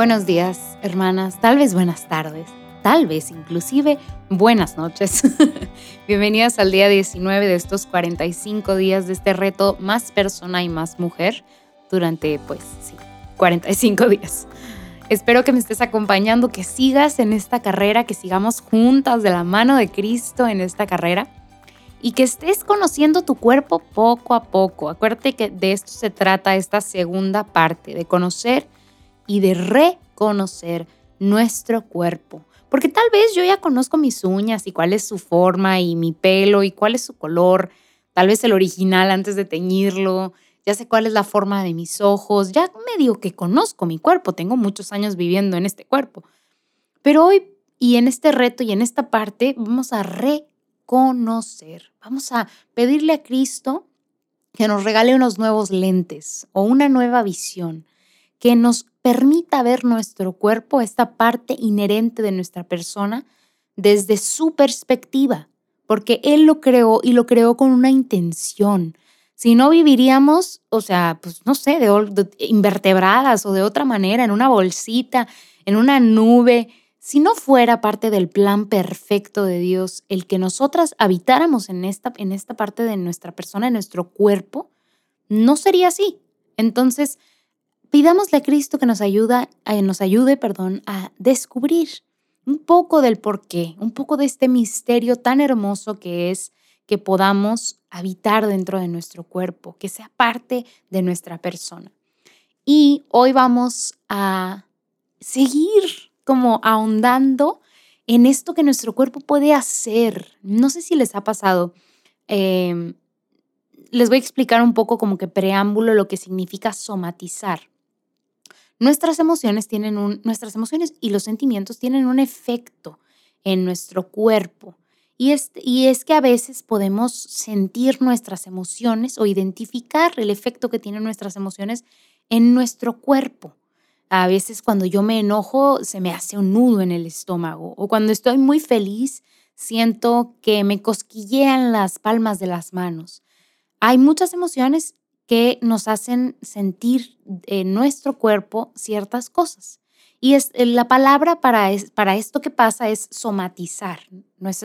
Buenos días, hermanas, tal vez buenas tardes, tal vez inclusive buenas noches. Bienvenidas al día 19 de estos 45 días de este reto más persona y más mujer durante, pues sí, 45 días. Espero que me estés acompañando, que sigas en esta carrera, que sigamos juntas de la mano de Cristo en esta carrera y que estés conociendo tu cuerpo poco a poco. Acuérdate que de esto se trata esta segunda parte, de conocer y de reconocer nuestro cuerpo. Porque tal vez yo ya conozco mis uñas y cuál es su forma y mi pelo y cuál es su color, tal vez el original antes de teñirlo, ya sé cuál es la forma de mis ojos, ya medio que conozco mi cuerpo, tengo muchos años viviendo en este cuerpo. Pero hoy y en este reto y en esta parte vamos a reconocer, vamos a pedirle a Cristo que nos regale unos nuevos lentes o una nueva visión, que nos permita ver nuestro cuerpo, esta parte inherente de nuestra persona, desde su perspectiva, porque Él lo creó y lo creó con una intención. Si no viviríamos, o sea, pues no sé, de, invertebradas o de otra manera, en una bolsita, en una nube, si no fuera parte del plan perfecto de Dios el que nosotras habitáramos en esta, en esta parte de nuestra persona, en nuestro cuerpo, no sería así. Entonces, pidámosle a Cristo que nos, ayuda, eh, nos ayude perdón, a descubrir un poco del porqué, un poco de este misterio tan hermoso que es que podamos habitar dentro de nuestro cuerpo, que sea parte de nuestra persona. Y hoy vamos a seguir como ahondando en esto que nuestro cuerpo puede hacer. No sé si les ha pasado. Em, les voy a explicar un poco como que preámbulo lo que significa somatizar. Nuestras emociones tienen un, nuestras emociones y los sentimientos tienen un efecto en nuestro cuerpo. Y es, y es que a veces podemos sentir nuestras emociones o identificar el efecto que tienen nuestras emociones en nuestro cuerpo. A veces cuando yo me enojo se me hace un nudo en el estómago o cuando estoy muy feliz siento que me cosquillean las palmas de las manos. Hay muchas emociones que nos hacen sentir en nuestro cuerpo ciertas cosas. Y es, eh, la palabra para, para esto que pasa es somatizar.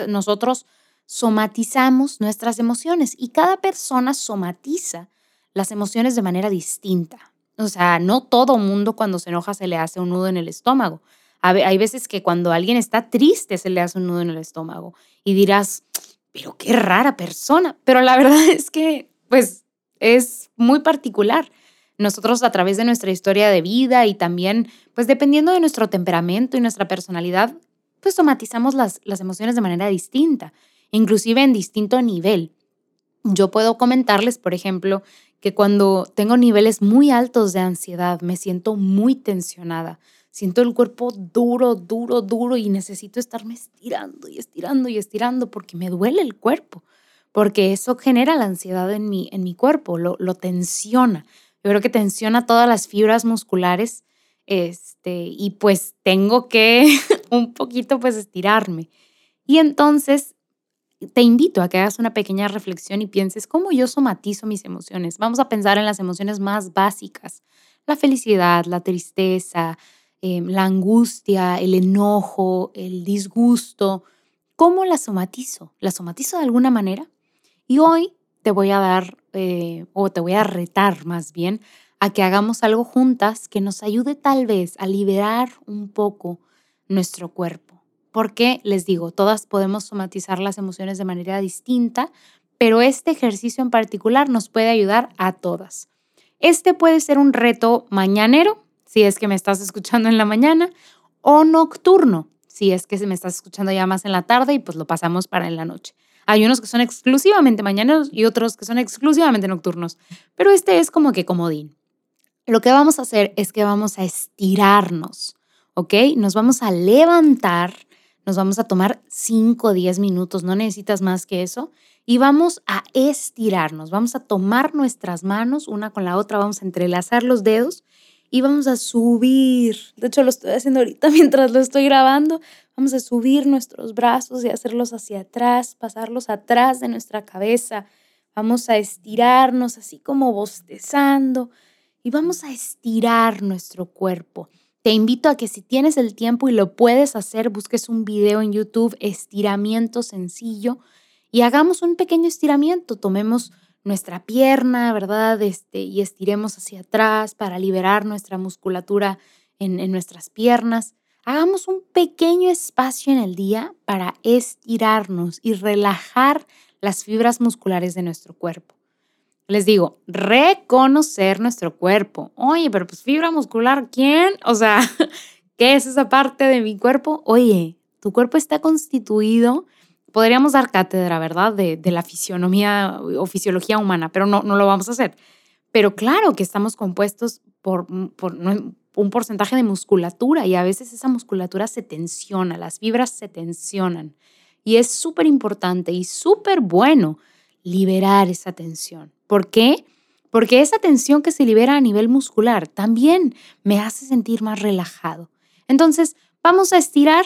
Nosotros somatizamos nuestras emociones y cada persona somatiza las emociones de manera distinta. O sea, no todo mundo cuando se enoja se le hace un nudo en el estómago. Hay veces que cuando alguien está triste se le hace un nudo en el estómago y dirás, pero qué rara persona. Pero la verdad es que, pues, es muy particular nosotros a través de nuestra historia de vida y también, pues dependiendo de nuestro temperamento y nuestra personalidad, pues somatizamos las, las emociones de manera distinta, inclusive en distinto nivel. Yo puedo comentarles, por ejemplo, que cuando tengo niveles muy altos de ansiedad, me siento muy tensionada, siento el cuerpo duro, duro, duro y necesito estarme estirando y estirando y estirando porque me duele el cuerpo, porque eso genera la ansiedad en mi, en mi cuerpo, lo, lo tensiona. Yo creo que tensiona todas las fibras musculares este, y pues tengo que un poquito pues estirarme. Y entonces te invito a que hagas una pequeña reflexión y pienses cómo yo somatizo mis emociones. Vamos a pensar en las emociones más básicas, la felicidad, la tristeza, em, la angustia, el enojo, el disgusto. ¿Cómo las somatizo? ¿Las somatizo de alguna manera? Y hoy te voy a dar, eh, o te voy a retar más bien, a que hagamos algo juntas que nos ayude tal vez a liberar un poco nuestro cuerpo. Porque, les digo, todas podemos somatizar las emociones de manera distinta, pero este ejercicio en particular nos puede ayudar a todas. Este puede ser un reto mañanero, si es que me estás escuchando en la mañana, o nocturno, si es que me estás escuchando ya más en la tarde y pues lo pasamos para en la noche. Hay unos que son exclusivamente mañaneros y otros que son exclusivamente nocturnos, pero este es como que comodín. Lo que vamos a hacer es que vamos a estirarnos, ¿ok? Nos vamos a levantar, nos vamos a tomar 5 o 10 minutos, no necesitas más que eso, y vamos a estirarnos, vamos a tomar nuestras manos una con la otra, vamos a entrelazar los dedos y vamos a subir. De hecho, lo estoy haciendo ahorita mientras lo estoy grabando. Vamos a subir nuestros brazos y hacerlos hacia atrás, pasarlos atrás de nuestra cabeza. Vamos a estirarnos así como bostezando y vamos a estirar nuestro cuerpo. Te invito a que si tienes el tiempo y lo puedes hacer, busques un video en YouTube, estiramiento sencillo, y hagamos un pequeño estiramiento. Tomemos nuestra pierna, ¿verdad? Este, y estiremos hacia atrás para liberar nuestra musculatura en, en nuestras piernas. Hagamos un pequeño espacio en el día para estirarnos y relajar las fibras musculares de nuestro cuerpo. Les digo, reconocer nuestro cuerpo. Oye, pero pues fibra muscular, ¿quién? O sea, ¿qué es esa parte de mi cuerpo? Oye, tu cuerpo está constituido, podríamos dar cátedra, ¿verdad? De, la fisionomía o fisiología humana, pero no, no lo vamos a hacer. Pero claro que estamos compuestos por, por un porcentaje de musculatura y a veces esa musculatura se tensiona, las fibras se tensionan. Y es súper importante y súper bueno liberar esa tensión. ¿Por qué? Porque esa tensión que se libera a nivel muscular también me hace sentir más relajado. Entonces, vamos a estirar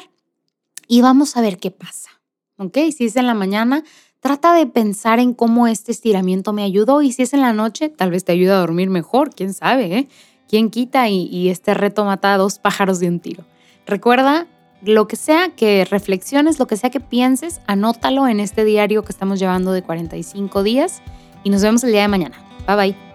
y vamos a ver qué pasa. ¿Ok? Si es en la mañana, trata de pensar en cómo este estiramiento me ayudó y si es en la noche, tal vez te ayude a dormir mejor, quién sabe, ¿eh? ¿Quién quita y, y este reto mata a dos pájaros de un tiro? Recuerda, lo que sea que reflexiones, lo que sea que pienses, anótalo en este diario que estamos llevando de 45 días y nos vemos el día de mañana. Bye bye.